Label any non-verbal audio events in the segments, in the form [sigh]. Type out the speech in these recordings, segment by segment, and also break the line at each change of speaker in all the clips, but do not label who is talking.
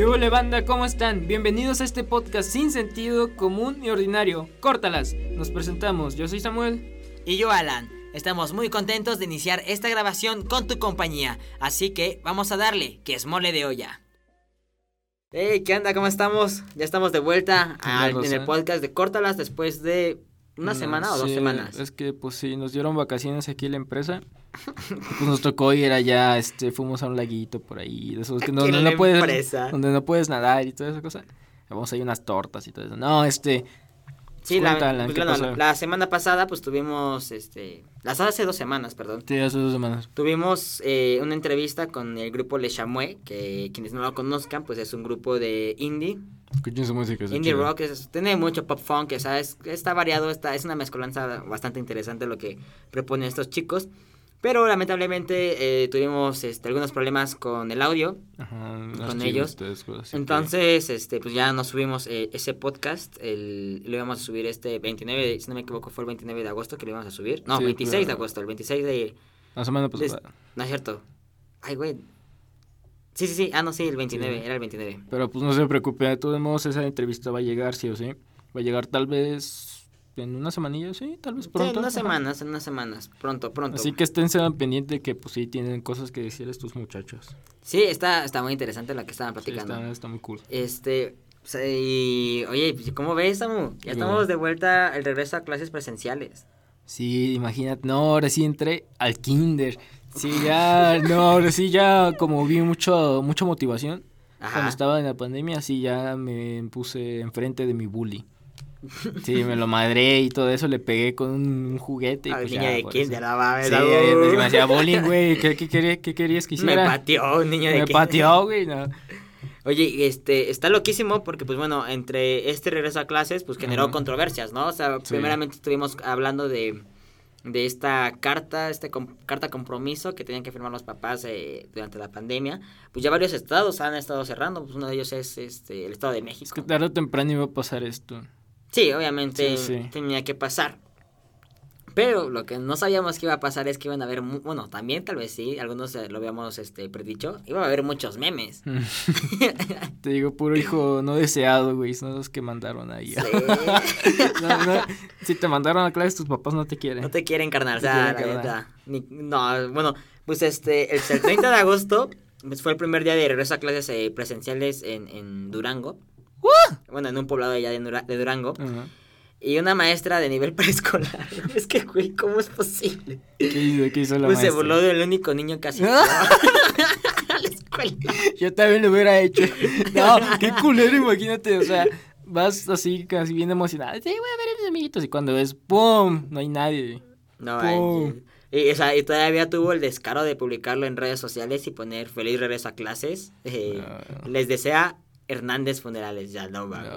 ¿Qué hola banda? ¿Cómo están? Bienvenidos a este podcast sin sentido común y ordinario. Córtalas. Nos presentamos. Yo soy Samuel.
Y yo Alan. Estamos muy contentos de iniciar esta grabación con tu compañía. Así que vamos a darle, que es mole de olla. Hey, ¿qué onda? ¿Cómo estamos? Ya estamos de vuelta al- en el podcast de Córtalas después de una
No,
semana o dos
sí,
semanas.
Es que pues sí, nos dieron vacaciones aquí en la empresa. [laughs] pues nos tocó ir allá, este, fuimos a un laguito por ahí, de esos que no, puedes, donde no puedes nadar y toda esa cosa. Vamos a ir unas tortas y todo eso. No, este,
Sí, la, pues,
¿qué
bueno, la semana pasada pues tuvimos, este, las hace dos semanas, perdón.
sí, hace dos semanas.
Tuvimos eh, una entrevista con el grupo Le Chamois, que quienes no lo conozcan, pues es un grupo de indie,
Escuchen su música.
indie
chida.
rock, es- tiene mucho pop funk, o sea, es- está variado, está, es una mezcolanza bastante interesante lo que proponen estos chicos. Pero lamentablemente eh, tuvimos este, algunos problemas con el audio,
Ajá,
con ellos. entonces este, pues ya nos subimos eh, ese podcast, el, lo íbamos a subir este 29, de- si no me equivoco fue el 29 de agosto que lo íbamos a subir. No,
Sí,
26 de agosto, el 26 de...
La semana
de-
pasada.
no es cierto. Ay, güey. Sí, sí, sí. Ah, no, sí, el 29.
Sí.
Era el 29.
Pero pues no se preocupe, de todos modos esa entrevista va a llegar sí o sí. Va a llegar tal vez en una semanilla, sí, tal vez
Sí,
pronto.
en unas
ajá.
semanas, en unas semanas. Pronto, pronto.
Así que esténse al pendiente que pues sí tienen cosas que decir estos muchachos.
Sí, está, está muy interesante lo que estaban
Sí,
platicando.
está, está muy cool.
Este. pues, y, oye, pues, ¿cómo ves, Samu? Ya estamos de vuelta el regreso a clases presenciales.
Sí, imagínate, no, ahora sí entré al kinder. Sí, [laughs] ya, no, ahora sí ya como vi mucho, mucha motivación.
Ajá.
Cuando estaba en la pandemia, sí ya me puse enfrente de mi bully. Sí, me lo madré y todo eso, le pegué con un, juguete. y
Al
pues ya,
de
por
kinder,
eso.
la mames,
Sí, ahí me hacía bullying, güey. [laughs] ¿Qué, qué, quería- qué querías que
Me
hiciera?
pateó un niño de
Me
kinder.
pateó, güey. No.
Oye, este, está loquísimo porque, pues bueno, entre este regreso a clases, pues generó controversias, ¿no? O sea,
Sí.
primeramente estuvimos hablando de, de esta carta, este com- carta compromiso que tenían que firmar los papás eh, durante la pandemia. Pues ya varios estados han estado cerrando, pues uno de ellos es este, el Estado de
Es
México.
que tarde o temprano iba a pasar esto.
Sí, obviamente
Sí, sí.
tenía que pasar. Pero lo que no sabíamos que iba a pasar es que iban a haber, bueno, también tal vez sí, algunos eh, lo habíamos este, predicho, iba a haber muchos memes. [laughs]
Te digo, puro hijo no deseado, güey. Son los que mandaron ahí.
Sí. [laughs]
No, no, si te mandaron a clases, tus papás no te quieren.
No te quieren carnal, o sea, la neta. No, bueno, pues este, el, el 30 de agosto pues, fue el primer día de regreso a clases eh, presenciales en, en Durango. Bueno, en un poblado allá de, Dura- de Durango. Y una maestra de nivel [laughs] preescolar. es que, güey, ¿cómo es posible?
¿Qué hizo, qué hizo la
Pues se
maestra?
burló del único niño [laughs] que asistió a la escuela.
Yo también lo hubiera hecho. [laughs] No, qué culero, imagínate. O sea, vas así, casi bien emocionada. Sí, voy a ver a mis amiguitos. Y cuando ves, ¡pum! No hay nadie.
No,
Pum.
manches. y, o sea, y todavía tuvo el descaro de publicarlo en redes sociales y poner feliz regreso a clases. Eh,
No.
Les desea Hernández Funerales, ya no, mames,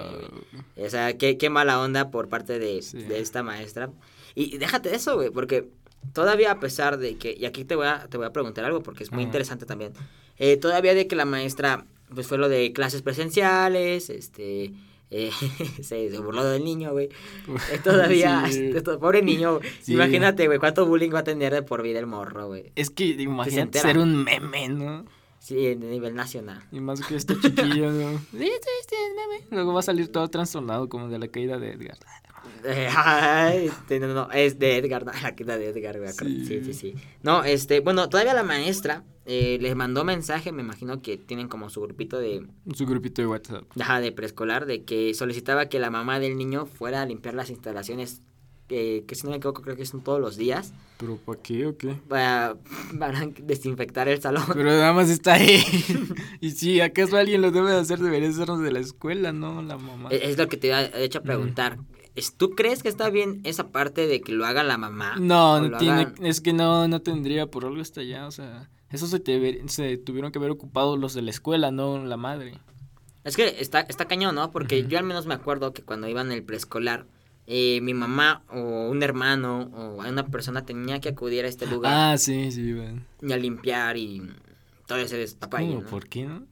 No.
O sea, qué, qué mala onda por parte de,
Sí.
de esta maestra. Y déjate de eso, güey, porque todavía a pesar de que, y aquí te voy a, te voy a preguntar algo porque es muy interesante también, eh, todavía de que la maestra, pues fue lo de clases presenciales, este, eh, [laughs] se, se burló del niño, güey. Eh, [laughs] todavía,
Sí. [laughs]
este, pobre niño.
Sí.
imagínate, güey, cuánto bullying va a tener de por vida el morro, güey.
Es que imagínate
entera.
ser un meme, ¿no?
Sí, de nivel nacional.
Y más que este chiquillo, ¿no? [laughs] Luego va a salir todo trastornado como de la caída de Edgar. [laughs]
Ay, este, no, no, es de Edgar, no, [laughs] la queda de Edgar.
Sí.
Sí. sí, sí, No, este, bueno, todavía la maestra eh, les mandó mensaje, me imagino que tienen como su grupito de,
Su grupito de WhatsApp.
ajá, de preescolar, de que solicitaba que la mamá del niño fuera a limpiar las instalaciones, eh, que si no me equivoco creo que son todos los días,
¿Pero para qué o qué?
para, para [laughs] desinfectar el salón.
Pero nada más está ahí. [laughs] y si acaso alguien lo debe de hacer, debería ser los de la escuela, ¿no? La mamá.
Es, es lo que te iba de hecho a preguntar. Es- ¿Tú crees que está bien esa parte de que lo haga la mamá?
No, no tiene, es que no, no tendría, por algo está allá, o sea, eso se, te, se tuvieron que haber ocupado los de la escuela, no la madre.
Es que está, está cañón, ¿no? Porque yo al menos me acuerdo que cuando iba en el preescolar, eh, mi mamá o un hermano o una persona tenía que acudir a este lugar
Ah, sí, sí, güey.
y a limpiar y todo ese destapalle,
¿Cómo?
¿no?
¿Por qué, no?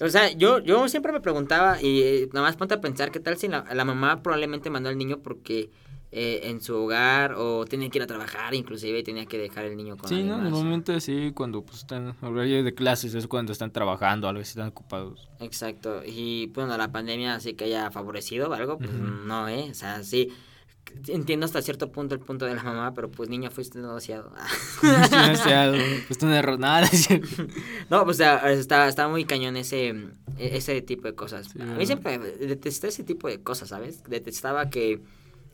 O sea, yo, yo siempre me preguntaba y eh, nada más ponte a pensar qué tal si la, la mamá probablemente mandó al niño porque eh, en su hogar o tenía que ir a trabajar, inclusive y tenía que dejar el niño con
Sí, ¿no? Normalmente sí, cuando pues están horario de clases es cuando están trabajando, a veces están ocupados.
Exacto. Y bueno, la pandemia sí que haya favorecido o algo, pues no, ¿eh? O sea, sí. Entiendo hasta cierto punto el punto de la mamá, pero pues niño fuiste negociado.
o sea, pues un error, nada, [laughs]
no, pues o sea, está, está muy cañón ese, ese tipo de cosas.
Sí,
a mí siempre detesté ese tipo de cosas, ¿sabes? Detestaba que,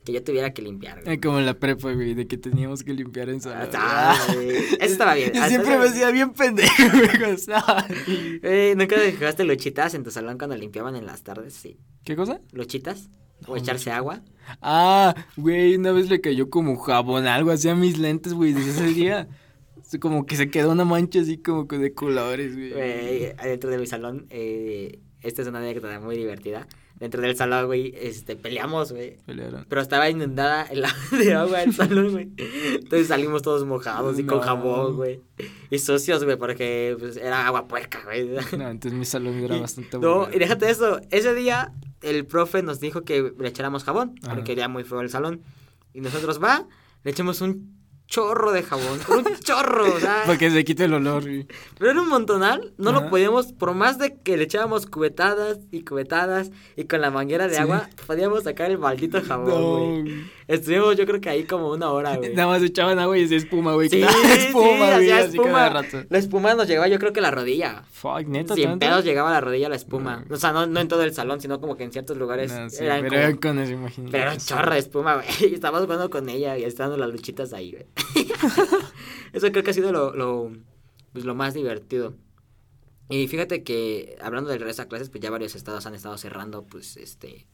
que yo tuviera que limpiar. güey.
Eh, Como en la prepa, güey, de que teníamos que limpiar en salón.
Ah, güey. Eso estaba bien.
Yo siempre me hacía bien pendejo, [laughs] güey.
Eh, ¿Nunca dejaste luchitas en tu salón cuando limpiaban en las tardes? Sí.
¿Qué cosa?
¿Luchitas? ¿O
No,
echarse agua?
Ah, güey, una vez le cayó como jabón, algo así a mis lentes, güey, desde ese día. Como que se quedó una mancha así como que de colores, güey.
Güey, dentro de mi salón, eh, esta es una anécdota muy divertida. Dentro del salón, güey, este, peleamos, güey.
Pelearon.
Pero estaba inundada el agua [laughs] de agua del salón, güey. Entonces salimos todos mojados y con jabón, güey. Y sucios, güey, porque pues, era agua puerca, güey.
No, entonces mi salón [laughs] era
Y-
bastante
No, y déjate eso. Ese día el profe nos dijo que le echáramos jabón,
Ajá.
porque era muy feo el salón. Y nosotros, va, le echamos un chorro de jabón, un chorro, o sea, [laughs]
Para que se quite el olor, güey.
pero era un montonal, no lo podíamos, por más de que le echábamos cubetadas y cubetadas y con la manguera de
Sí.
agua, podíamos sacar el maldito jabón, güey. Estuvimos yo creo que ahí como una hora, güey. [laughs]
Nada más echaban agua y hacía espuma, güey.
Sí, [laughs]
espuma,
sí,
güey, así cada
espuma.
rato.
La espuma nos llegaba yo creo que a la rodilla.
Fuck, neta,
Sin
tanto?
pedos llegaba a la rodilla la espuma. O sea, no, no en todo el salón, sino como que en ciertos lugares
No, sí,
eran
pero
como-
con eso, imagínate.
Pero chorro de espuma, güey. Y estábamos jugando con ella y estaban las luchitas ahí, güey. [laughs] Eso creo que ha sido lo, lo, pues, lo más divertido. Y fíjate que, hablando del regreso a clases, pues ya varios estados han estado cerrando, pues, este...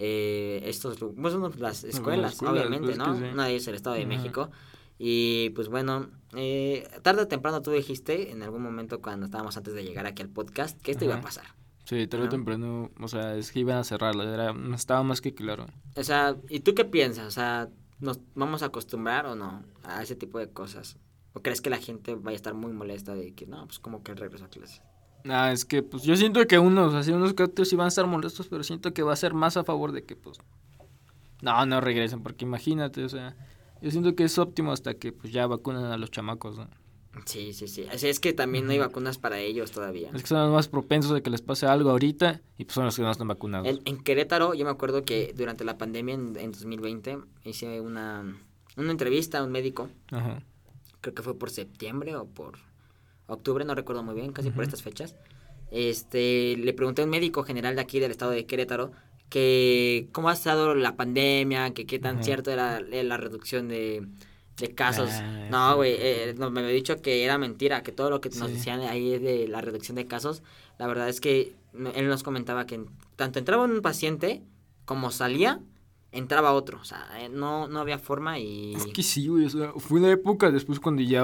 Eh, estos, pues, uno, las escuelas, obviamente,
pues,
¿no?
sí.
Una de ellas es el Estado de
Ajá.
México. Y pues bueno, eh, tarde o temprano tú dijiste en algún momento cuando estábamos antes de llegar aquí al podcast que esto iba a pasar.
Sí, tarde o temprano, o sea, es que iban a cerrarla, era, estaba más que claro.
O sea, ¿y tú qué piensas? O sea, ¿nos vamos a acostumbrar o no a ese tipo de cosas? ¿O crees que la gente vaya a estar muy molesta de que no, pues como que regreso a clases?
Ah, es que, pues, yo siento que unos, así unos que otros sí van a estar molestos, pero siento que va a ser más a favor de que, pues, no, no regresen, porque imagínate, o sea, yo siento que es óptimo hasta que, pues, ya vacunan a los chamacos, ¿no?
Sí, sí, sí. Así es que también no hay vacunas para ellos todavía.
Es que son los más propensos de que les pase algo ahorita, y pues son los que no están vacunados.
En, en Querétaro, yo me acuerdo que durante la pandemia en, en 2020 hice una, una entrevista a un médico,
Ajá.
creo que fue por septiembre o por octubre, no recuerdo muy bien, casi por estas fechas. Este, le pregunté a un médico general de aquí del estado de Querétaro que cómo ha estado la pandemia, que qué tan
Ajá.
cierto era eh, la reducción de, de casos.
Ah,
no, güey, eh, no, me había dicho que era mentira, que todo lo que nos
Sí.
decían ahí de la reducción de casos, la verdad es que él nos comentaba que tanto entraba un paciente como salía, entraba otro. O sea, eh, no, no había forma y...
Es que sí, güey, o sea, fue una época después cuando ya,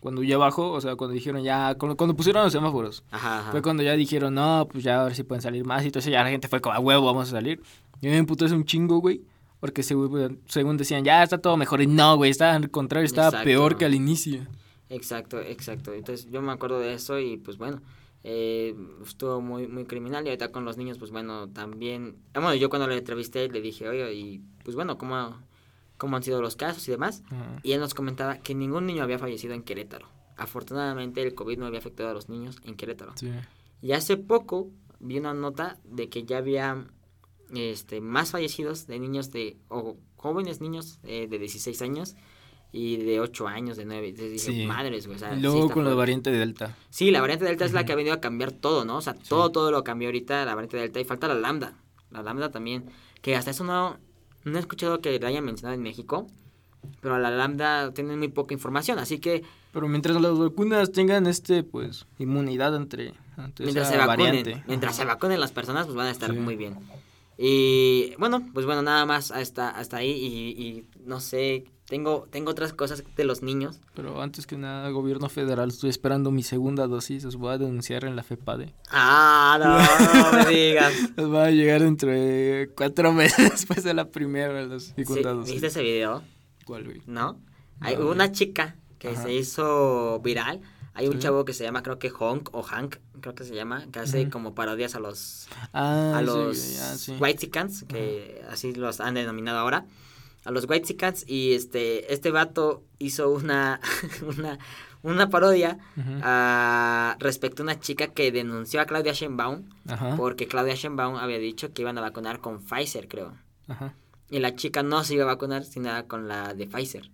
cuando ya bajó, o sea, cuando dijeron ya, cuando, cuando pusieron los semáforos,
Ajá, ajá.
fue cuando ya dijeron, no, pues ya ahora sí pueden salir más, y entonces ya la gente fue como, a huevo, vamos a salir. Y a mí me emputó ese un chingo, güey, porque según, según decían, ya está todo mejor, y no, güey, estaba al contrario, estaba
Exacto.
peor que al inicio.
Exacto, exacto. Entonces yo me acuerdo de eso y pues bueno, eh, estuvo muy, muy criminal y ahorita con los niños pues bueno, también... ah, Bueno, yo cuando le entrevisté le dije, oye, y pues bueno, ¿cómo, cómo han sido los casos y demás? Y él nos comentaba que ningún niño había fallecido en Querétaro. Afortunadamente el COVID no había afectado a los niños en Querétaro.
Sí.
Y hace poco vi una nota de que ya había este, más fallecidos de niños de, o jóvenes niños eh, de 16 años y de 8 años, de 9. Entonces dije,
Sí.
madres, güey. o sea,
Y
sí
luego con la variante Delta.
Sí, la variante Delta es la que ha venido a cambiar todo, ¿no? O sea, todo, todo lo cambió ahorita la variante Delta y falta la Lambda. La Lambda también, que hasta eso no, no he escuchado que la hayan mencionado en México, pero la Lambda tiene muy poca información, así que
Pero mientras las vacunas tengan, este, pues, inmunidad entre, ante
mientras
esa
se vacunen,
variante.
mientras
Ajá.
se vacunen las personas, pues van a estar muy bien. Y bueno, pues bueno, nada más hasta, hasta ahí y, y no sé, tengo, tengo otras cosas de los niños.
Pero antes que nada, gobierno federal, estoy esperando mi segunda dosis, os voy a denunciar en la FEPADE.
Ah, no, no me digas. [laughs]
Os va a llegar dentro de cuatro [laughs] meses después de la primera, la
Sí,
segunda dosis.
¿Viste ese video?
¿Cuál, güey?
¿No? Hay
No,
una chica que
Ajá.
se hizo viral Hay un chavo que se llama, creo que Honk o Hank, creo que se llama, que hace como parodias a los
Ah,
a
sí,
los
ya, sí.
Whitexicans, que así los han denominado ahora, a los Whitexicans y este este vato hizo una [laughs] una una parodia ah, respecto a una chica que denunció a Claudia Sheinbaum porque Claudia Sheinbaum había dicho que iban a vacunar con Pfizer, creo. Y la chica no se iba a vacunar, sino con la de Pfizer.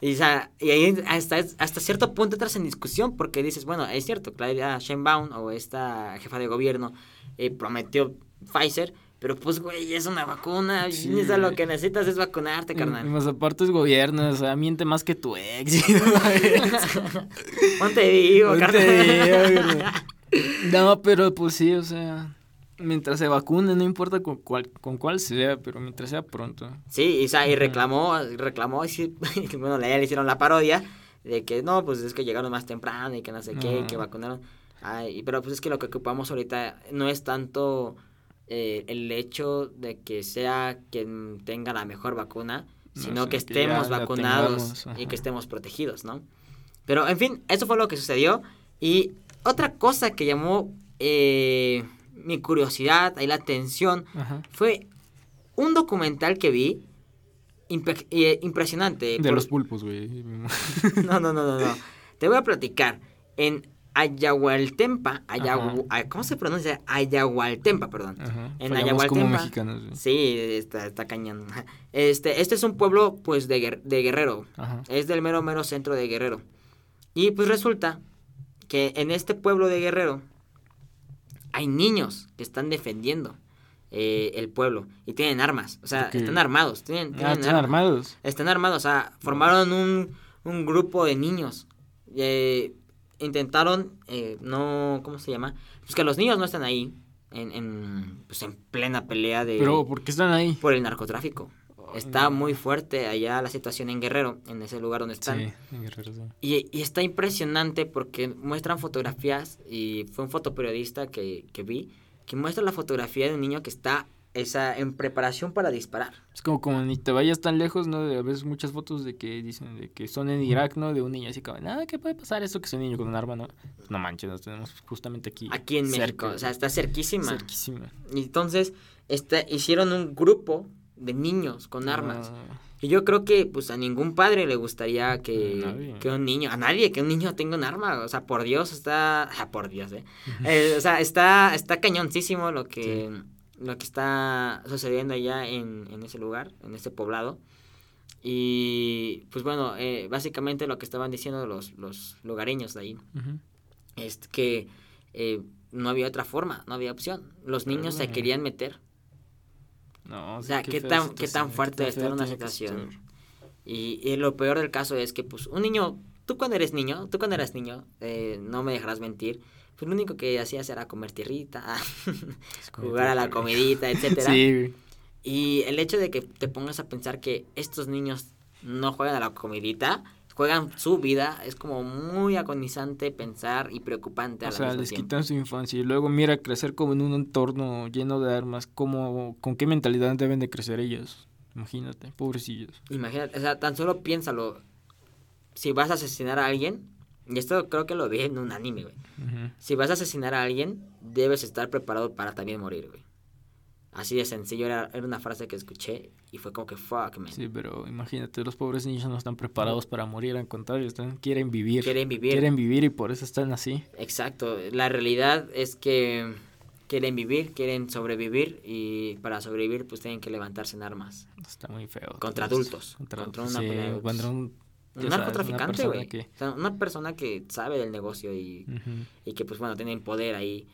Y, o sea, y ahí hasta, hasta cierto punto entras en discusión porque dices, bueno, es cierto, Claudia Sheinbaum o esta jefa de gobierno eh, prometió Pfizer, pero pues, güey, es una vacuna,
Sí,
lo que necesitas es vacunarte, carnal.
Y más aparte es gobierno, o sea, miente más que tu ex. [laughs] [laughs]
Ponte vivo,
Ponte
carnal.
no, pero pues sí, o sea, mientras se vacune, no importa con cuál, con cuál sea, pero mientras sea pronto.
Sí, y, y reclamó, reclamó, y [laughs] sí, bueno, ya le hicieron la parodia de que no, pues es que llegaron más temprano y que no sé qué, que
No.
vacunaron. Ay, pero pues es que lo que ocupamos ahorita no es tanto eh, el hecho de que sea quien tenga la mejor vacuna,
No,
sino que estemos vacunados y que estemos protegidos, ¿no? Pero, en fin, eso fue lo que sucedió. Y otra cosa que llamó eh, mi curiosidad y la atención
Ajá.
fue un documental que vi eh, impresionante.
De
por-
los pulpos, güey. [laughs]
No, no, no, no, no. Te voy a platicar. En Ayahualtempa, Ayahu- ah, ¿cómo se pronuncia? Ayahualtempa, perdón.
Ajá.
En
Fallamos como
Ayahualtempa.
güey.
Sí, está, está cañón. Este, este es un pueblo, pues, de, de Guerrero.
Ajá.
Es del mero, mero centro de Guerrero. Y pues resulta que en este pueblo de Guerrero hay niños que están defendiendo eh, el pueblo y tienen armas. O sea, están armados. Tienen,
Ah, están
armas.
armados.
Están armados, o sea, formaron un, un grupo de niños. Eh, intentaron, eh, no, ¿cómo se llama? Pues que los niños no están ahí en, en, pues en plena pelea de
Pero, ¿por qué están ahí?
por el narcotráfico. Está
no.
muy fuerte allá la situación en Guerrero, en ese lugar donde están.
Sí, en Guerrero, sí.
Y, y está impresionante porque muestran fotografías y fue un fotoperiodista que, que vi que muestra la fotografía de un niño que está esa, en preparación para disparar.
Es como, como ni te vayas tan lejos, ¿no? A veces muchas fotos de que dicen de que son en Irak, ¿no? De un niño así como, nada, ¿qué puede pasar eso que es un niño con un arma, no? No manches, nos tenemos justamente aquí.
Aquí en
cerca,
México, o sea, está cerquísima.
Cerquísima.
Entonces este, hicieron un grupo de niños con armas.
Ah,
Y yo creo que pues a ningún padre le gustaría que, que un niño, a nadie, que un niño tenga un arma. O sea, por Dios está, [laughs] ah, por Dios, eh. Eh, o sea, está, está cañoncísimo lo que, lo que está sucediendo allá en, en ese lugar, en ese poblado. Y pues bueno, eh, básicamente lo que estaban diciendo los, los lugareños de ahí es que eh, no había otra forma, no había opción. Los
Pero
niños se
bueno.
querían meter.
No,
O sea, qué tan- qué tan fuerte está en una situación.
estar.
Y, y lo peor del caso es que, pues, un niño, tú cuando eres niño, tú cuando eras niño, eh, no me dejarás mentir, pues lo único que hacías era comer tierrita, [laughs] jugar a la comidita, etcétera.
Sí.
Y el hecho de que te pongas a pensar que estos niños no juegan a la comidita, juegan su vida, es como muy agonizante pensar y preocupante a
O
la
sea, les
tiempo.
quitan su infancia y luego mira crecer como en un entorno lleno de armas, como, ¿con qué mentalidad deben de crecer ellos? Imagínate, pobrecillos.
Imagínate, o sea, tan solo piénsalo. Si vas a asesinar a alguien, y esto creo que lo vi en un anime, güey. Si vas a asesinar a alguien, debes estar preparado para también morir, güey. Así de sencillo, era, era una frase que escuché y fue como que fuck, man.
Sí, pero imagínate, los pobres niños no están preparados para morir, al contrario, están, quieren vivir.
Quieren vivir.
Quieren vivir y por eso están así.
Exacto, la realidad es que quieren vivir, quieren sobrevivir y para sobrevivir pues tienen que levantarse en armas.
Está muy feo.
Contra adultos,
Contra,
contra una
sí,
pelea
contra un,
Un narcotraficante,
una persona
güey.
que-
O sea, una persona que sabe del negocio y, y que pues bueno, tienen poder ahí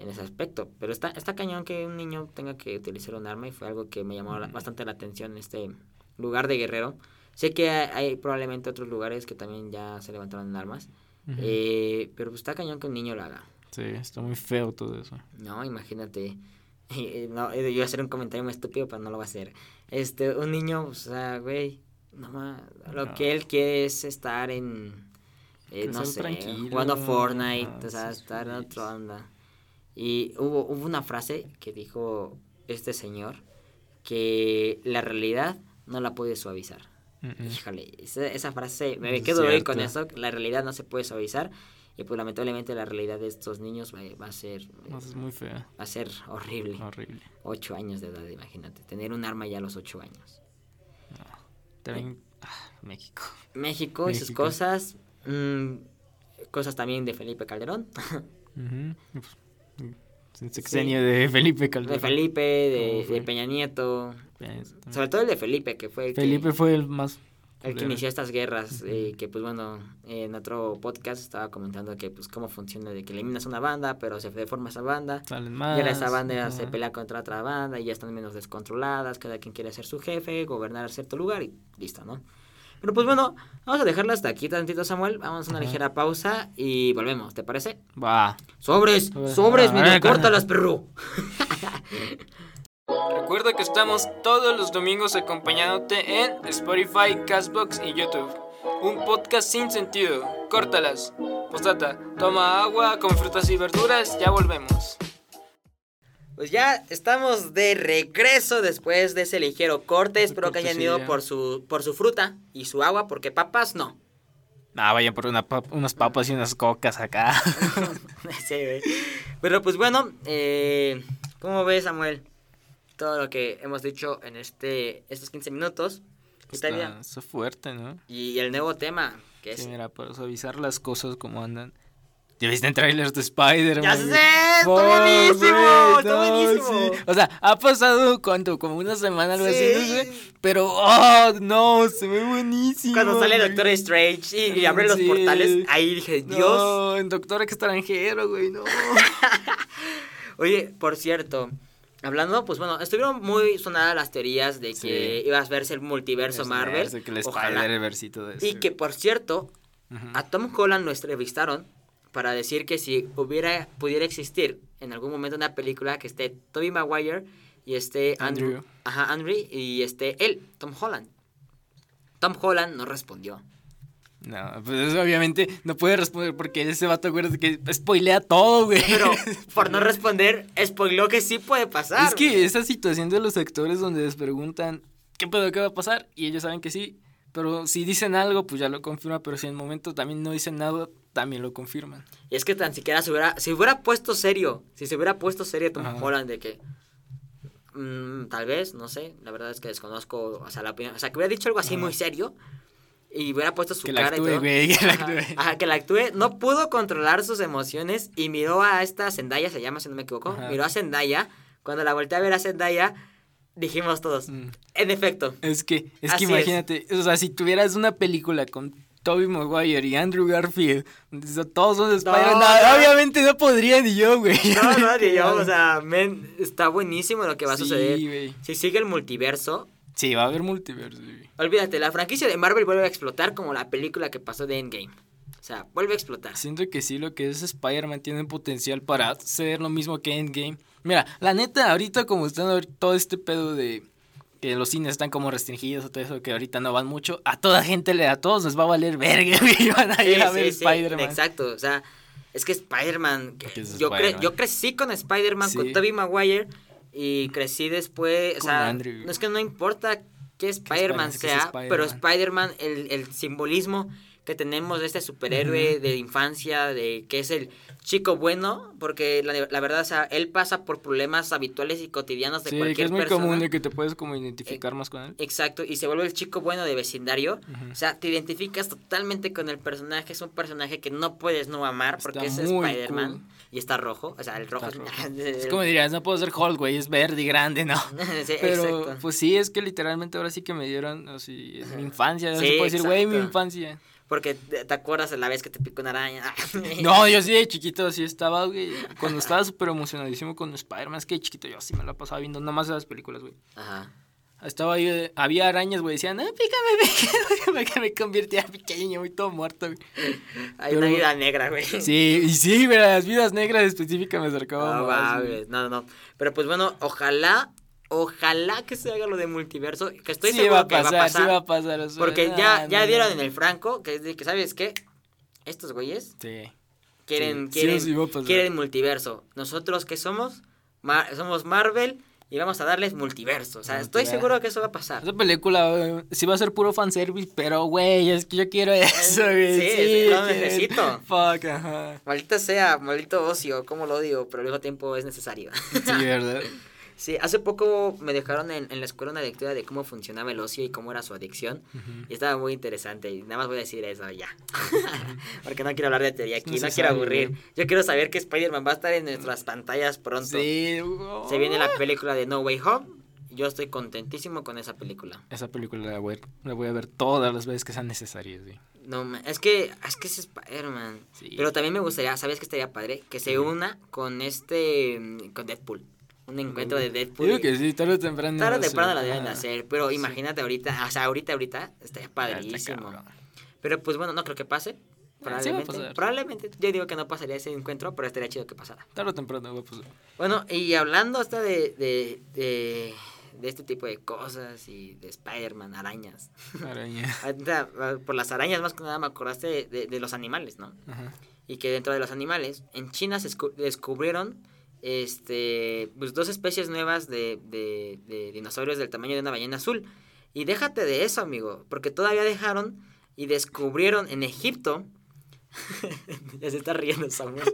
en ese aspecto. Pero está, está cañón que un niño tenga que utilizar un arma y fue algo que me llamó la- bastante la atención en este lugar de Guerrero. Sé que hay, hay probablemente otros lugares que también ya se levantaron en armas, eh, pero pues está cañón que un niño lo haga.
Sí, está muy feo todo eso.
No, imagínate. [laughs] eh, No, eh, yo iba a hacer un comentario muy estúpido, pero no lo voy a hacer. Este, un niño, o sea, güey, no ma- lo
No.
que él quiere es estar en, eh, no sé, jugando Fortnite, o sea, estar en otra onda. Y hubo, hubo una frase que dijo este señor que la realidad no la puede suavizar.
Mm.
Híjole, esa, esa frase, me
Es
quedo hoy con eso, la realidad no se puede suavizar y pues lamentablemente la realidad de estos niños va, va a ser
No, es muy fea.
va a ser horrible.
Horrible.
Ocho años de edad, imagínate, tener un arma ya a los ocho años.
También. ah, México.
México y sus cosas, mm, cosas también de Felipe Calderón. [laughs]
Pues, mm, el sexenio de Felipe
de
Calderón.
Felipe, de,
¿Cómo fue?
de Peña Nieto, sobre todo el de Felipe, que fue el que-
Felipe fue el más.
el que inició estas guerras, eh, que pues bueno, en otro podcast estaba comentando que pues cómo funciona de que eliminas una banda, pero se deforma esa banda,
Salen
y ahora esa banda se pelea contra otra banda y ya están menos descontroladas, cada quien quiere ser su jefe, gobernar cierto lugar y listo, ¿no? Pero pues bueno, vamos a dejarlo hasta aquí tantito Samuel, vamos a una
Ajá.
ligera pausa y volvemos, ¿te parece?
Va.
Sobres,
Sobres.
mira, córtalas, perro.
Recuerda que estamos todos los domingos acompañándote en Spotify, Castbox y YouTube. Un podcast sin sentido. Córtalas. Postdata. Toma agua con frutas y verduras. Ya volvemos.
Pues ya estamos de regreso después de ese ligero corte. Espero que hayan ido por su, por su fruta y su agua, porque papas no.
Ah, vayan por una unas papas y unas cocas acá. [laughs]
Sí, güey. Pero pues bueno, eh, ¿cómo ves, Samuel? Todo lo que hemos dicho en este estos 15 minutos. Está
fuerte, ¿no?
Y el nuevo tema, que es...
Sí, mira, para suavizar las cosas como andan. ¿Ya viste en trailers de Spider-Man?
¡Ya sé! ¡Está buenísimo! ¡Está
no,
buenísimo!
sí. O sea, ha pasado, ¿cuánto? Como una semana, algo así, no
Sí.
sé. Pero, oh, no, se ve buenísimo.
Cuando sale. Doctor Strange y, y abre los
Sí.
portales, ahí dije, Dios.
No, en Doctor extranjero, güey, no. [laughs]
Oye, por cierto, hablando, pues bueno, estuvieron muy sonadas las teorías de que
Sí.
ibas a verse el multiverso Marvel.
Sé que el
Ojalá.
Spider-Verse y todo eso.
Y que, por cierto, a Tom Holland lo entrevistaron para decir que si hubiera pudiera existir en algún momento una película que esté Tobey Maguire y esté Andrew,
Andrew.
ajá, Andrew y esté él, Tom Holland. Tom Holland no respondió.
No, pues obviamente no puede responder porque ese vato, acuérdate que spoilea todo, güey.
Pero [laughs] por no responder, spoiló que sí puede pasar.
Es que esa situación de los actores donde les preguntan qué pedo, qué va a pasar, y ellos saben que sí, pero si dicen algo, pues ya lo confirma, pero si en el momento también no dicen nada, también lo confirman.
Y es que tan siquiera se hubiera, se hubiera puesto serio, si se hubiera puesto serio Tom
Ajá.
Holland de que mm, tal vez, no sé, la verdad es que desconozco, o sea, la opinión, o sea, que hubiera dicho algo así
Ajá.
muy serio y hubiera puesto su
Que la
cara y todo.
güey, que la
Ajá,
actúe.
ajá, que la actúe, no pudo controlar sus emociones y miró a esta Zendaya, se llama si no me equivoco,
Ajá.
miró a Zendaya, cuando la volteé a ver a Zendaya, dijimos todos,
Mm.
en efecto,
Es que, es
Así
que
es.
imagínate, o sea, si tuvieras una película con Tobey Maguire y Andrew Garfield, todos son de Spider-Man,
no.
obviamente no podría ni yo, güey.
no, no, ni [laughs] yo, o sea, men, está buenísimo lo que va a
Sí,
suceder.
güey.
Si sigue el multiverso,
Sí, va a haber multiverso, güey.
Olvídate, la franquicia de Marvel vuelve a explotar como la película que pasó de Endgame. O sea, vuelve a explotar.
Siento que sí, lo que es Spider-Man tiene potencial para ser lo mismo que Endgame. Mira, la neta, ahorita como están todo este pedo de que los cines están como restringidos o todo eso, que ahorita no van mucho, a toda gente, le a todos les va a valer verga, [laughs] güey, van a ir
Sí,
a ver
sí, sí,
Spider-Man.
Exacto, o sea, es que Spider-Man, que
es
yo, cre-
Spider-Man.
yo crecí con Spider-Man, con. Tobey Maguire, y crecí después, o sea,
Andrew.
no es que no importa qué Spider-Man
que sea
pero Spider-Man, el, el simbolismo que tenemos de este superhéroe de infancia, de que es el chico bueno, porque la, la verdad, o sea, él pasa por problemas habituales y cotidianos de
Sí, que
cualquier
es muy
persona.
común de que te puedes como identificar más con él.
Exacto, y se vuelve el chico bueno de vecindario. O sea, te identificas totalmente con el personaje. Es un personaje que no puedes no amar porque es Spider-Man.
cool.
Y está rojo. O sea, el rojo es.
rojo. [laughs] Es como dirías, no puedo ser Hulk, güey, es verde y grande, ¿no? [laughs]
Sí, [laughs]
Pero,
exacto.
pues sí, es que literalmente ahora sí que me dieron, así, es mi infancia,
Sí,
se puede decir, güey, mi infancia.
Porque te acuerdas de la vez que te picó una araña. [laughs]
No, yo sí de chiquito así estaba, güey. Cuando estaba súper emocionadísimo con Spider-Man, es que de chiquito yo sí me la pasaba viendo nomás esas películas, güey.
Ajá.
Estaba ahí, eh, había arañas, güey, decían, eh, pícame, [laughs] pícame, que me convirtiera pequeño, güey, todo muerto, güey. [laughs]
Hay
Pero-
una vida negra, güey.
Sí, y sí, güey, las vidas negras específicas me acercaban
No,
más, güey.
no, no, no. Pero pues bueno, ojalá, ojalá que se haga lo de multiverso. Que estoy
sí
seguro
va a
que
pasar,
va a pasar.
sí va a pasar. o sea,
porque
no,
ya, ya
no,
dieron en el franco que es de que, ¿sabes qué? Estos güeyes
Sí.
quieren,
Sí,
quieren, quieren multiverso. Nosotros, ¿qué somos? Mar- somos Marvel y vamos a darles multiverso. O sea, estoy
Multiverso.
seguro que eso va a pasar.
Esa película güey, sí va a ser puro fanservice, pero güey, es que yo quiero eso, güey.
sí, sí, lo necesito.
Fuck, ajá.
Maldita sea, maldito ocio, como lo digo, pero al mismo tiempo es necesario.
Sí, ¿verdad? [laughs]
Sí, hace poco me dejaron en, en la escuela una lectura de cómo funcionaba el ocio y cómo era su adicción. Y estaba muy interesante. Y nada más voy a decir eso ya. [laughs] Porque no quiero hablar de teoría aquí, no quiero aburrir. Yo quiero saber que Spider-Man va a estar en nuestras pantallas pronto.
Sí.
Se viene la película de No Way Home. Yo estoy contentísimo con esa película.
Esa película la voy, a- la voy a ver todas las veces que sean necesarias.
No, es que es que es Spider-Man.
Sí.
Pero también me gustaría, ¿sabes qué estaría padre? Que se una con este con Deadpool. Un encuentro de Deadpool.
Digo que sí, tarde o temprano.
Tarde o temprano la deben de hacer, pero imagínate ahorita, o sea, ahorita, ahorita, estaría padrísimo. Pero pues bueno, no creo que pase.
Sí
Probablemente, yo digo que no pasaría ese encuentro, pero estaría chido que pasara.
Tarde o temprano va a pasar.
Bueno, y hablando hasta de, de, de, de este tipo de cosas y de Spider-Man, arañas.
Araña. [laughs]
Por las arañas más que nada me acordaste de, los animales, ¿no?
Ajá.
y que dentro de los animales, en China se escu- descubrieron este, pues, dos especies nuevas de, de- de dinosaurios del tamaño de una ballena azul. Y déjate de eso, amigo, porque todavía dejaron y descubrieron en Egipto, [laughs] ya se está riendo Samuel,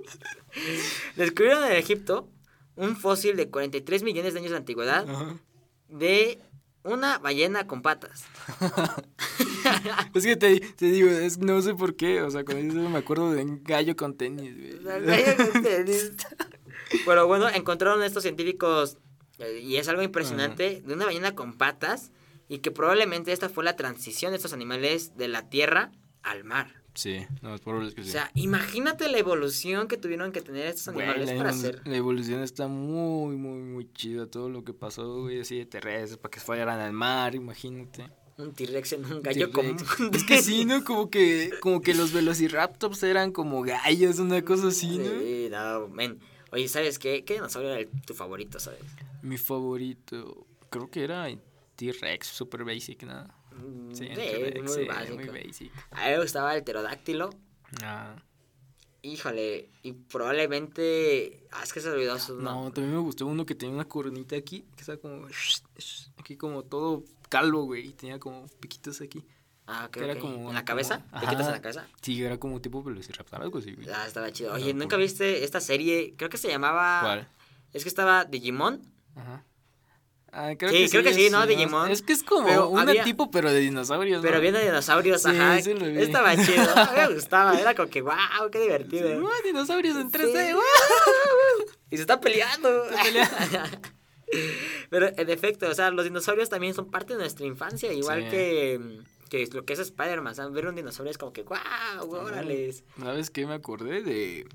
[laughs] descubrieron en Egipto un fósil de 43 millones de años de antigüedad de una ballena con patas. [laughs]
Es que te, te digo, es, no sé por qué. O sea, cuando dices eso me acuerdo de un gallo con tenis, güey.
Pero bueno, encontraron estos científicos, eh, y es algo impresionante, de una ballena con patas, y que probablemente esta fue la transición de estos animales de la tierra al mar.
Sí, no, es probable que
O
sí.
sea, imagínate la evolución que tuvieron que tener estos animales
la,
para hacer.
la evolución está muy, muy, muy chida. Todo lo que pasó, güey, así de terrestres, para que fueran al mar, imagínate.
Un T-Rex en un gallo común. [laughs]
Es [laughs] que sí, ¿no? Como que, como que los velociraptors eran como gallos, una cosa así, ¿no?
Sí, no, men. Oye, ¿sabes qué? ¿Qué dinosaurio era el- tu favorito, sabes?
Mi favorito, creo que era T-Rex, super basic, ¿no?
Mm,
Sí,
sí,
T-Rex,
muy
sí,
básico.
muy basic.
A mí me gustaba el pterodáctilo.
Ah,
Híjole, y probablemente... Ah, es que se olvidó su
no,
nombre.
también me gustó uno que tenía una coronita aquí, que estaba como, aquí como todo calvo, güey, y tenía como piquitos aquí.
Ah, ok,
que era como-
¿En la cabeza?
como-
¿Te quitas en la cabeza?
Sí, era como tipo velociraptor, algo así, güey.
Ah, estaba chido.
No,
Oye, ¿nunca
por-
viste esta serie? Creo que se llamaba...
¿Cuál?
Es que estaba Digimon.
Ajá. Ah, creo
Sí,
que
creo que sí, ¿no? Digimon.
Es que es como
Pero
un
había-
tipo, pero de dinosaurios,
Pero
¿no?
viendo dinosaurios,
Sí,
ajá.
sí lo vi.
Estaba chido. [laughs] Me gustaba. Era como que, wow, qué divertido.
Sí, ¡guau, dinosaurios en 3D,
Sí.
¡guau! [laughs]
Y se está peleando. [laughs] Pero en efecto, o sea, los dinosaurios también son parte de nuestra infancia, igual
Sí.
Que, lo que es Spider-Man. O sea, ver un dinosaurio es como que, wow, órale.
¿Sabes qué? Me acordé de,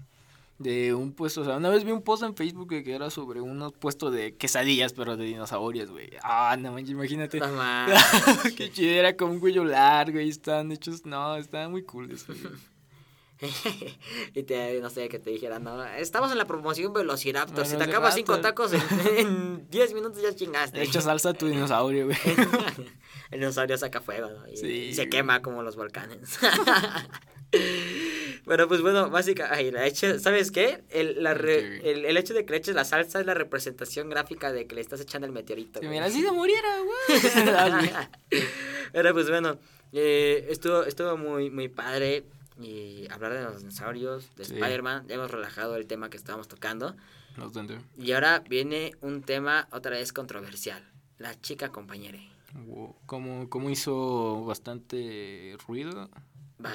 de un puesto, o sea, una vez vi un post en Facebook que era sobre unos puestos de quesadillas, pero de dinosaurios, güey. Ah, no manches, imagínate. [laughs] Qué chido, era con un cuello largo y estaban hechos, no, estaba muy cool [laughs] eso.
y te, no sé, que te dijera, no, estamos en la promoción Velociraptor. si te acabas cinco tacos en, en 10 minutos ya chingaste.
Le echas salsa a tu dinosaurio, güey. [laughs]
El dinosaurio saca fuego, ¿no? Y,
Sí,
y se quema como los volcanes. [laughs] Pero pues bueno, básicamente, la hecho, ¿sabes qué? El, la re- el, el hecho de que le eches la salsa es la representación gráfica de que le estás echando el meteorito.
Si mira, si se muriera, güey. [laughs] [laughs]
Pero pues bueno, eh, estuvo, estuvo muy, muy padre. Y hablar de los dinosaurios, de
Sí.
Spider-Man, ya hemos relajado el tema que estábamos tocando.
Bastante.
Y ahora viene un tema otra vez controversial. La chica compañera.
Wow, Como, como hizo bastante ruido.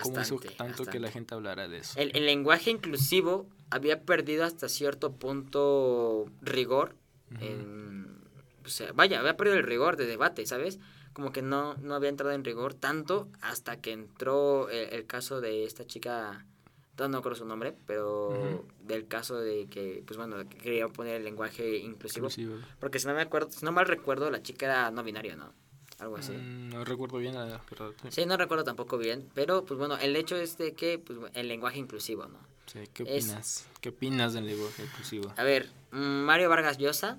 Como hizo
Bastante,
tanto que
bastante.
la gente hablara de eso.
El, el lenguaje inclusivo había perdido hasta cierto punto rigor. En- o sea, vaya, había perdido el rigor de debate, ¿sabes? Como que no, no había entrado en rigor tanto hasta que entró el, el caso de esta chica, no, no recuerdo su nombre, pero del caso de que, pues bueno, que quería poner el lenguaje inclusivo.
Inclusive.
Porque si no me acuerdo, si no mal recuerdo, la chica era no binaria, ¿no? Algo así.
Mm, no recuerdo bien la verdad. Sí.
Sí, no recuerdo tampoco bien, pero pues bueno, el hecho es de que pues, el lenguaje inclusivo, ¿no?
Sí, ¿Qué
Es-
opinas? ¿Qué opinas del lenguaje inclusivo?
A ver, mm, Mario Vargas Llosa,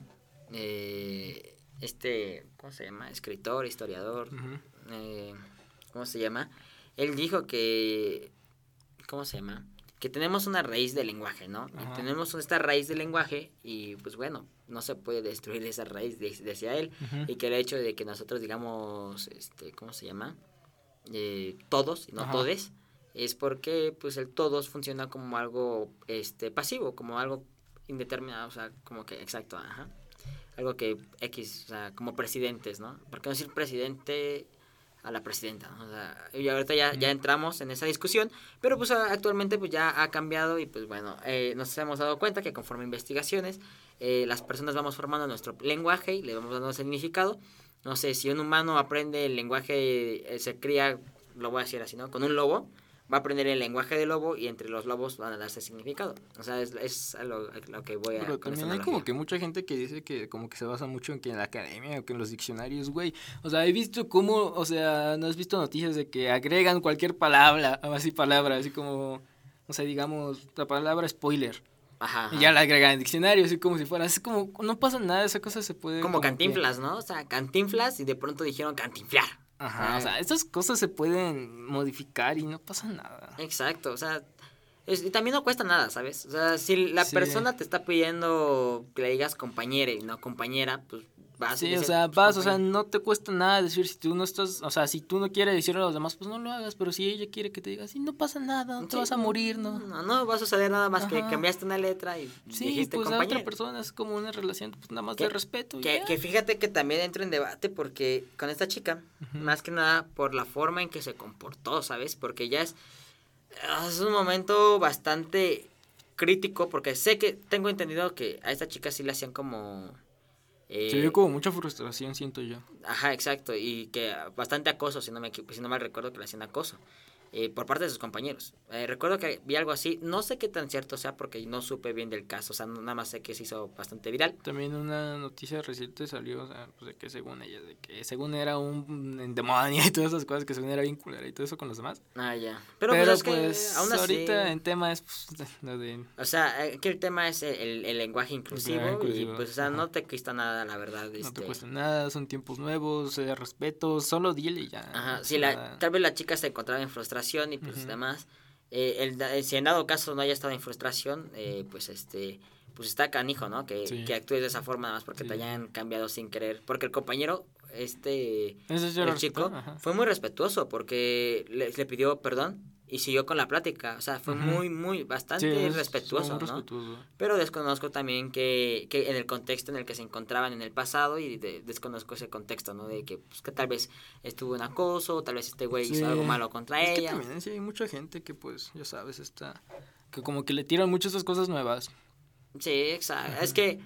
eh, este, ¿cómo se llama? Escritor, historiador, eh, ¿cómo se llama? Él dijo que, ¿cómo se llama? Que tenemos una raíz de lenguaje, ¿no? Y tenemos esta raíz de lenguaje y pues bueno, no se puede destruir esa raíz de, de hacia él y que el hecho de que nosotros digamos, este, ¿cómo se llama? Eh, todos no
Ajá.
todes, es porque pues el todos funciona como algo este pasivo, como algo indeterminado, o sea, como que exacto, ajá. Algo que X, o sea, como presidentes, ¿no? ¿Por qué no decir presidente a la presidenta? O sea, y ahorita ya, ya entramos en esa discusión, pero pues actualmente pues ya ha cambiado y pues bueno, eh, nos hemos dado cuenta que conforme investigaciones, eh, las personas vamos formando nuestro lenguaje y le vamos dando significado. No sé, si un humano aprende el lenguaje, eh, se cría, lo voy a decir así, ¿no? Con un lobo, va a aprender el lenguaje del lobo y entre los lobos van a darse significado. O sea, es, es a lo, a lo que voy a...
Pero
con
también hay como que mucha gente que dice que como que se basa mucho en que en la academia o que en los diccionarios, güey. O sea, he visto cómo, o sea, no has visto noticias de que agregan cualquier palabra, así palabra, así como, o sea, digamos, la palabra spoiler.
Ajá,
Y ya la agregan en diccionario, así como si fuera, así como, no pasa nada, esa cosa se puede...
Como
que-
cantinflas, ¿no? O sea, cantinflas y de pronto dijeron cantinflar.
Ajá, o sea, estas cosas se pueden modificar y no pasa nada.
Exacto, o sea, es- y también no cuesta nada, ¿sabes? O sea, si la
Sí.
persona te está pidiendo que le digas compañera y no compañera, pues vas
Sí, o sea,
pues,
vas, o sea, no te cuesta nada decir si tú no estás, o sea, si tú no quieres decirle a los demás, pues no lo hagas, pero si ella quiere que te diga, sí, no pasa nada, no te vas a morir, ¿no?
No, no va a suceder nada más que cambiaste una letra y
Sí,
dijiste
pues la
compañera.
otra persona es como una relación, pues nada más
Que-
de respeto.
Que, que fíjate que también entro en debate porque con esta chica, más que nada por la forma en que se comportó, ¿sabes? Porque ya es, es un momento bastante crítico porque sé que tengo entendido que a esta chica sí le hacían como... eh,
Se vio como mucha frustración, siento yo.
Ajá, exacto, y que bastante acoso, si no me si no mal recuerdo que le hacían acoso. Eh, por parte de sus compañeros. Eh, recuerdo que vi algo así, no sé qué tan cierto sea porque no supe bien del caso, o sea, nada más sé que se hizo bastante viral.
También una noticia reciente salió, o sea, pues de que según ella, de que según era un demonio y todas esas cosas, que según era bien culera y todo eso con los demás.
Ah, ya. Pero,
Pero,
pues, es
pues,
que aún así,
ahorita en tema es pues, de...
o sea, aquí el tema es el, el lenguaje inclusivo,
inclusivo,
y pues, o sea,
ajá.
no te cuesta nada, la verdad.
No te
este,
cuesta nada, son tiempos nuevos, eh, respeto, solo dile y ya.
Ajá,
o
si la, tal vez la chica se encontraba en frustración y pues
Ujú.
demás. eh, el da- si en dado caso no haya estado en frustración, eh, pues este pues está canijo, ¿no? Que,
Sí.
que actúes de esa forma nada más porque
Sí.
te hayan cambiado sin querer. Porque el compañero, este,
lo
el chico,
ajá.
fue muy respetuoso porque le, le pidió perdón y siguió con la plática. O sea, fue muy, muy,
Sí,
bastante
es
respetuoso, ¿no?
respetuoso.
Pero desconozco también que, que en el contexto en el que se encontraban en el pasado y de- desconozco ese contexto, ¿no? De que, pues, que tal vez estuvo en acoso, tal vez este güey
Sí.
hizo algo malo contra
Es que
ella.
también sí hay mucha gente que pues, ya sabes, está... Que como que le tiran mucho esas cosas nuevas.
Sí, exacto. Es que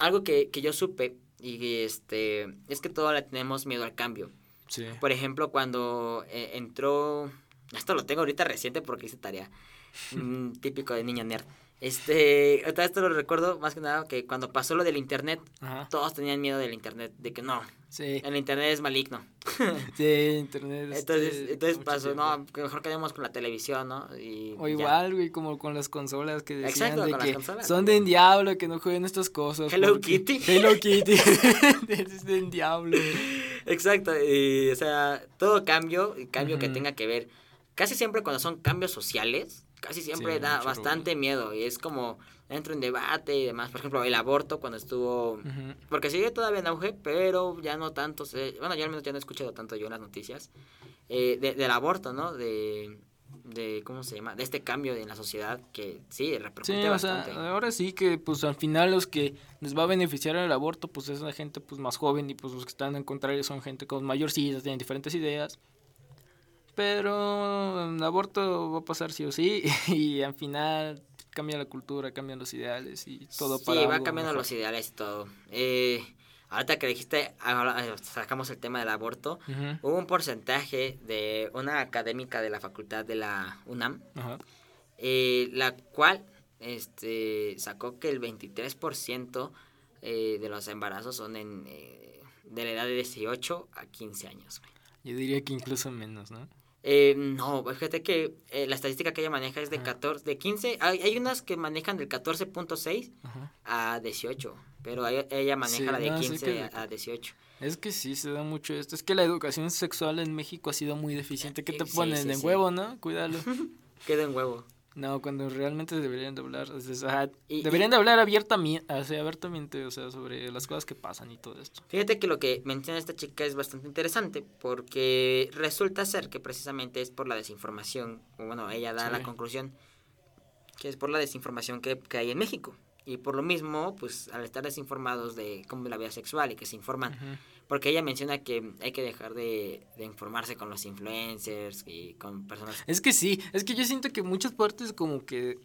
algo que, que yo supe y este es que todos le tenemos miedo al cambio.
Sí.
Por ejemplo, cuando eh, entró, esto lo tengo ahorita reciente porque hice tarea, [laughs] Mm, típico de niña nerd. Este, ahorita esto lo recuerdo más que nada que cuando pasó lo del internet,
Ajá.
todos tenían miedo del internet, de que no,
Sí.
el internet es maligno. [laughs]
Sí, internet.
Entonces,
este,
entonces pasó,
tiempo.
no, que mejor quedemos con la televisión, ¿no? Y
O
ya.
igual, güey, como con las consolas que decían
Exacto,
de
con las
que
consolas,
son de diablo, que no jueguen estas cosas.
Hello
porque-
Kitty. [laughs]
Hello Kitty. [laughs] es de diablo.
Exacto, y, o sea, todo cambio, y cambio que
Ujú.
tenga que ver, casi siempre cuando son cambios sociales, casi siempre
Sí,
da bastante miedo y es como entro en debate y demás. Por ejemplo, el aborto cuando estuvo, porque sigue todavía en auge, pero ya no tanto, se- bueno, yo al menos ya no he escuchado tanto yo en las noticias eh, de- del aborto, ¿no? De, de, ¿cómo se llama? De este cambio en la sociedad que sí,
Sí,
repercute
o sea,
bastante.
ahora sí que pues al final los que les va a beneficiar el aborto pues es la gente pues más joven y pues los que están en contrario son gente con mayorcitas, tienen diferentes ideas. Pero el aborto va a pasar sí o sí [laughs] y al final cambia la cultura, cambian los ideales y todo
sí,
para
va
algo
cambiando
mejor.
los ideales y todo. Eh, ahorita que dijiste, eh, sacamos el tema del aborto. Hubo un porcentaje de una académica de la facultad de la UNAM, eh, la cual este, sacó que el 23% eh, de los embarazos son en, eh, de la edad de 18 a 15 años. güey.
Yo diría que incluso menos, ¿no?
Eh, no, fíjate que eh, la estadística que ella maneja es de
Ajá.
14, de 15, hay, hay unas que manejan del 14.6
Ajá.
a 18, pero ella- ella maneja
Sí,
la de
no, sí
15
que-
a, a 18.
Es que sí, se da mucho esto. Es que la educación sexual en México ha sido muy deficiente. ¿Qué te
Sí,
ponen
sí,
en huevo, no? Cuídalo. [laughs]
Queda en huevo.
No, cuando realmente deberían de hablar, o sea,
Y-
deberían de hablar abiertamente, o sea, abiertamente, o sea, sobre las cosas que pasan y todo esto.
Fíjate que lo que menciona esta chica es bastante interesante porque resulta ser que precisamente es por la desinformación, o bueno, ella da la conclusión que es por la desinformación que, que hay en México. Y por lo mismo, pues al estar desinformados de cómo es la vida sexual y que se informan. Porque ella menciona que hay que dejar de, de informarse con los influencers y con personas...
Es que sí, es que yo siento que muchas partes como que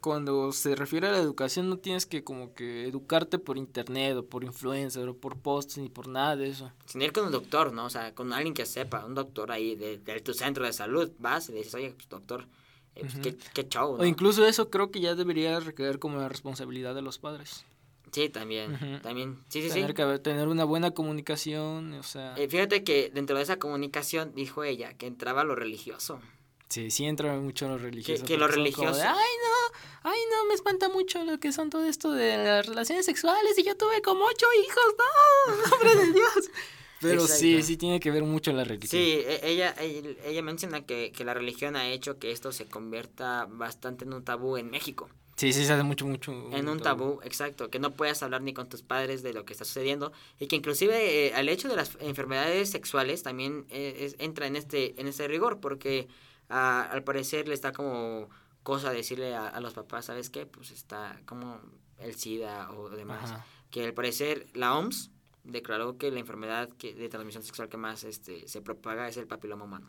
cuando se refiere a la educación no tienes que como que educarte por internet o por influencer o por posts ni por nada de eso.
Sin ir con un doctor, ¿no? O sea, con alguien que sepa, un doctor ahí de, de tu centro de salud, vas y le dices, oye, pues doctor, eh, pues, qué, qué
O
¿no?
incluso eso creo que ya debería recaer como la responsabilidad de los padres.
Sí, también,
Ujú.
también, sí, sí, sí.
tener que haber- tener una buena comunicación, o sea,
Eh, fíjate que dentro de esa comunicación dijo ella que entraba lo religioso.
sí, sí entra mucho lo religioso.
que lo
porque son como de,
religioso-
ay no, ay no, me espanta mucho lo que son todo esto de las relaciones sexuales y yo tuve como ocho hijos, no, nombre de Dios. [laughs] Pero sí,
Exacto.
sí tiene que ver mucho la religión.
Sí, e- ella, ella, ella menciona que, que la religión ha hecho que esto se convierta bastante en un tabú en México.
Sí, sí, se hace mucho, mucho.
En un tabú, exacto, que no puedas hablar ni con tus padres de lo que está sucediendo y que inclusive eh, al hecho de las enfermedades sexuales también eh, es- entra en este en este rigor porque ah, al parecer le está como cosa decirle a, a los papás, ¿sabes qué? Pues está como el SIDA o demás.
Ajá.
Que al parecer la OMS declaró que la enfermedad que, de transmisión sexual que más este, se propaga es el papiloma humano.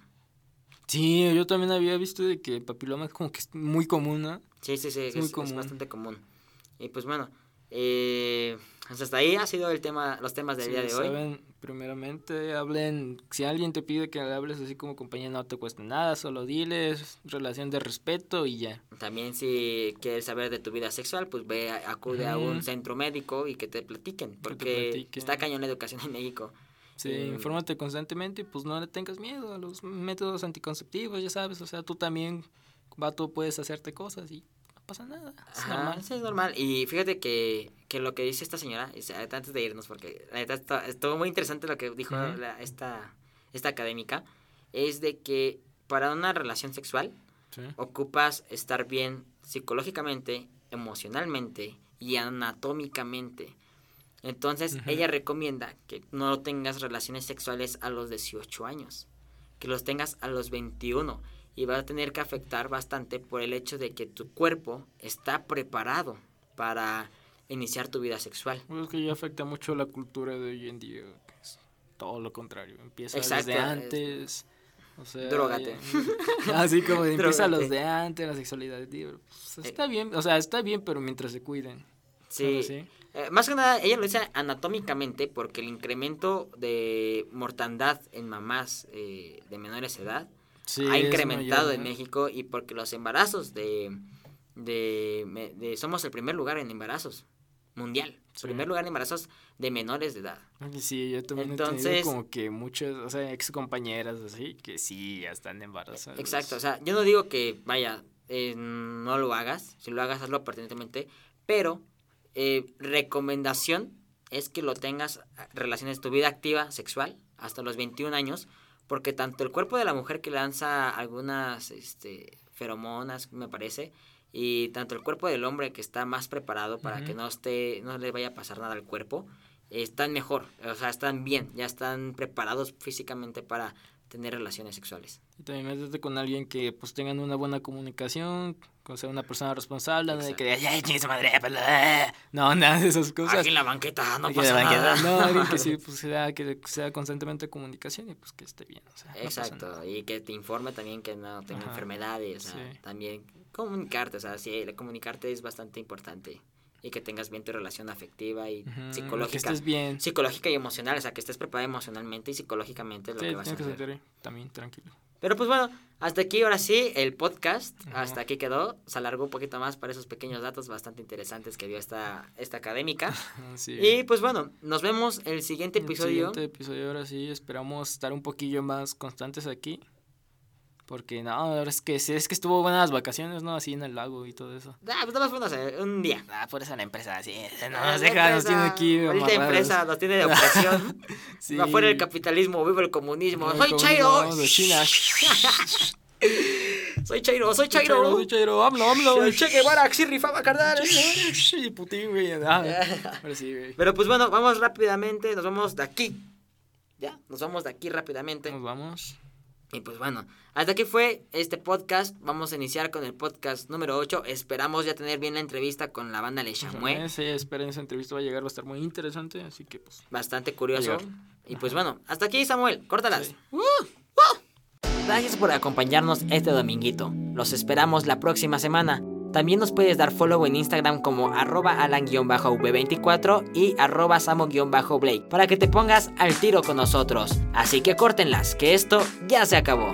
Sí, yo también había visto de que el papiloma es como que es muy común, ¿no?
Sí, sí, sí,
Es
es,
muy
es
común.
bastante común. Y pues bueno, eh, pues hasta ahí ha sido el tema, los temas del
Sí,
día de hoy.
saben, primeramente hablen, si alguien te pide que le hables así como compañía no te cuesta nada, solo diles, relación de respeto y ya.
También si quieres saber de tu vida sexual, pues ve, acude a un centro médico y que te platiquen,
te
porque
platiquen.
está cañón la educación en México.
Sí,
Mm.
infórmate constantemente y pues no le tengas miedo a los métodos anticonceptivos, ya sabes, o sea, tú también, vato, puedes hacerte cosas y no pasa nada, es
Ajá,
normal.
sí, es normal. Y fíjate que, que lo que dice esta señora, antes de irnos, porque la está- estuvo muy interesante lo que dijo la- esta, esta académica, es de que para una relación sexual
Sí.
ocupas estar bien psicológicamente, emocionalmente y anatómicamente. Entonces, ella recomienda que no tengas relaciones sexuales a los 18 años, que los tengas a los 21 y va a tener que afectar bastante por el hecho de que tu cuerpo está preparado para iniciar tu vida sexual.
Es que ya afecta mucho la cultura de hoy en día, que es todo lo contrario, empieza
Exacto,
desde
es-
antes. O sea,
Drógate.
ya- así como de [laughs] empieza los de antes, la sexualidad. pues,
Eh.
está bien, o sea, está bien, pero mientras se cuiden.
Sí. Eh, más que nada, ella lo dice anatómicamente porque el incremento de mortandad en mamás eh, de menores de edad
Sí,
ha incrementado
mayor,
en. México y porque los embarazos de, de, somos el primer lugar en embarazos mundial,
Sí.
primer lugar en embarazos de menores de edad.
Sí, yo también he
Entonces-
tenido como que muchas, o sea, ex compañeras así, que sí, ya están embarazadas.
Exacto, o sea, yo no digo que vaya, eh, no lo hagas, si lo hagas hazlo pertinentemente, pero eh, recomendación es que lo tengas ah, relaciones tu vida activa sexual hasta los 21 años, porque tanto el cuerpo de la mujer que lanza algunas este, feromonas, me parece, y tanto el cuerpo del hombre que está más preparado para que no esté, no le vaya a pasar nada al cuerpo, están mejor, o sea, están bien, ya están preparados físicamente para tener relaciones sexuales.
Y también métete con alguien que pues tengan una buena comunicación, con ser una persona responsable, no de que ay, su madre, pues, eh". no, nada de esas cosas.
Aquí en la banqueta no
Aquí
pasa
banqueta,
nada.
No, alguien que sí, [laughs] pues sea, que sea constantemente comunicación y pues que esté bien, o sea,
Exacto, y que te informe también que no tenga
Ajá,
enfermedades, o sea,
sí.
también comunicarte, o sea, sí, comunicarte es bastante importante y que tengas bien tu relación afectiva y
Ujú,
psicológica.
Que estés bien.
Psicológica y emocional, o sea, que estés preparado emocionalmente y psicológicamente es lo
Sí,
que vas a
que
hacer.
también tranquilo.
Pero pues bueno, hasta aquí ahora sí el podcast, hasta aquí quedó, se alargó un poquito más para esos pequeños datos bastante interesantes que dio esta, esta académica. [laughs]
Sí.
Y pues bueno, nos vemos el siguiente
El
episodio.
siguiente episodio, ahora sí, esperamos estar un poquillo más constantes aquí. Porque no, ahora es que es que estuvo buenas vacaciones, ¿no? Así en el lago y todo eso.
Ah, pues nada más fue se- un día.
Ah, por eso la empresa, sí. No
Ah,
nos deja, nos tiene aquí. Amarrados.
empresa nos tiene de opresión. [laughs]
Sí.
Afuera el capitalismo, vive el comunismo.
El
¡Soy Chairo!
de China. [laughs]
Soy Chairo, soy
Chairo,
Chairo.
soy Chairo, AMLO, AMLO.
Che Guevara, sí rifaba carnal.
Sí, Putin, güey. Ah, [laughs] ahora sí, güey.
Pero pues bueno, vamos rápidamente, nos vamos de aquí. Ya, nos vamos de aquí rápidamente.
Nos vamos.
Y pues bueno, hasta aquí fue este podcast. Vamos a iniciar con el podcast número 8. Esperamos ya tener bien la entrevista con la banda Le Chamué.
Sí, esperen, esa entrevista va a llegar, va a estar muy interesante, así que pues...
Bastante curioso. Y pues bueno, hasta aquí Samuel, córtalas.
Sí.
¡Uh! ¡Uh! Gracias por acompañarnos este dominguito. Los esperamos la próxima semana. También nos puedes dar follow en Instagram como arroba alan-v24 y arroba samo-blake para que te pongas al tiro con nosotros. Así que córtenlas, que esto ya se acabó.